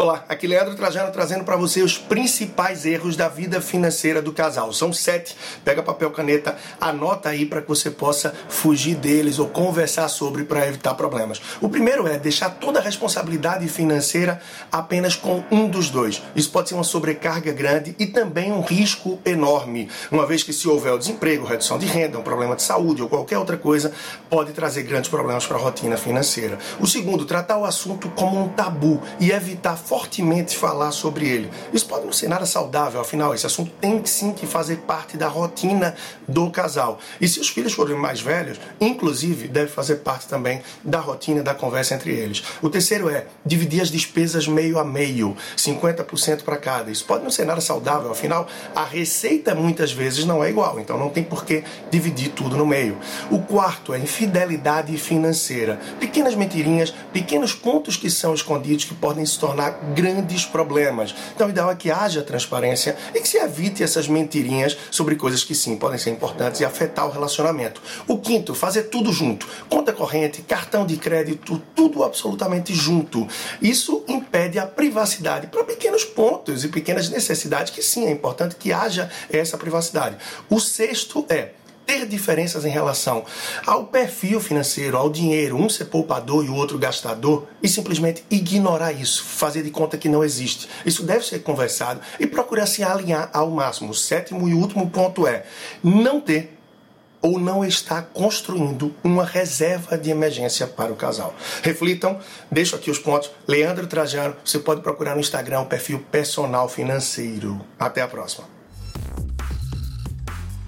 Olá, aqui Leandro Trajano trazendo para você os principais erros da vida financeira do casal. São sete. Pega papel, caneta, anota aí para que você possa fugir deles ou conversar sobre para evitar problemas. O primeiro é deixar toda a responsabilidade financeira apenas com um dos dois. Isso pode ser uma sobrecarga grande e também um risco enorme, uma vez que se houver o desemprego, redução de renda, um problema de saúde ou qualquer outra coisa, pode trazer grandes problemas para a rotina financeira. O segundo, tratar o assunto como um tabu e evitar fortemente falar sobre ele. Isso pode não ser nada saudável, afinal, esse assunto tem sim que fazer parte da rotina do casal. E se os filhos forem mais velhos, inclusive, deve fazer parte também da rotina da conversa entre eles. O terceiro é dividir as despesas meio a meio, 50% para cada. Isso pode não ser nada saudável, afinal, a receita muitas vezes não é igual, então não tem por que dividir tudo no meio. O quarto é infidelidade financeira. Pequenas mentirinhas, pequenos pontos que são escondidos que podem se tornar grandes problemas. Então, o ideal é que haja transparência e que se evite essas mentirinhas sobre coisas que sim podem ser importantes e afetar o relacionamento. O quinto, fazer tudo junto. Conta corrente, cartão de crédito, tudo absolutamente junto. Isso impede a privacidade para pequenos pontos e pequenas necessidades que sim é importante que haja essa privacidade. O sexto é ter diferenças em relação ao perfil financeiro, ao dinheiro, um ser poupador e o outro gastador, e simplesmente ignorar isso, fazer de conta que não existe. Isso deve ser conversado e procurar se alinhar ao máximo. O sétimo e último ponto é não ter ou não estar construindo uma reserva de emergência para o casal. Reflitam, deixo aqui os pontos. Leandro Trajano, você pode procurar no Instagram o perfil personal financeiro. Até a próxima.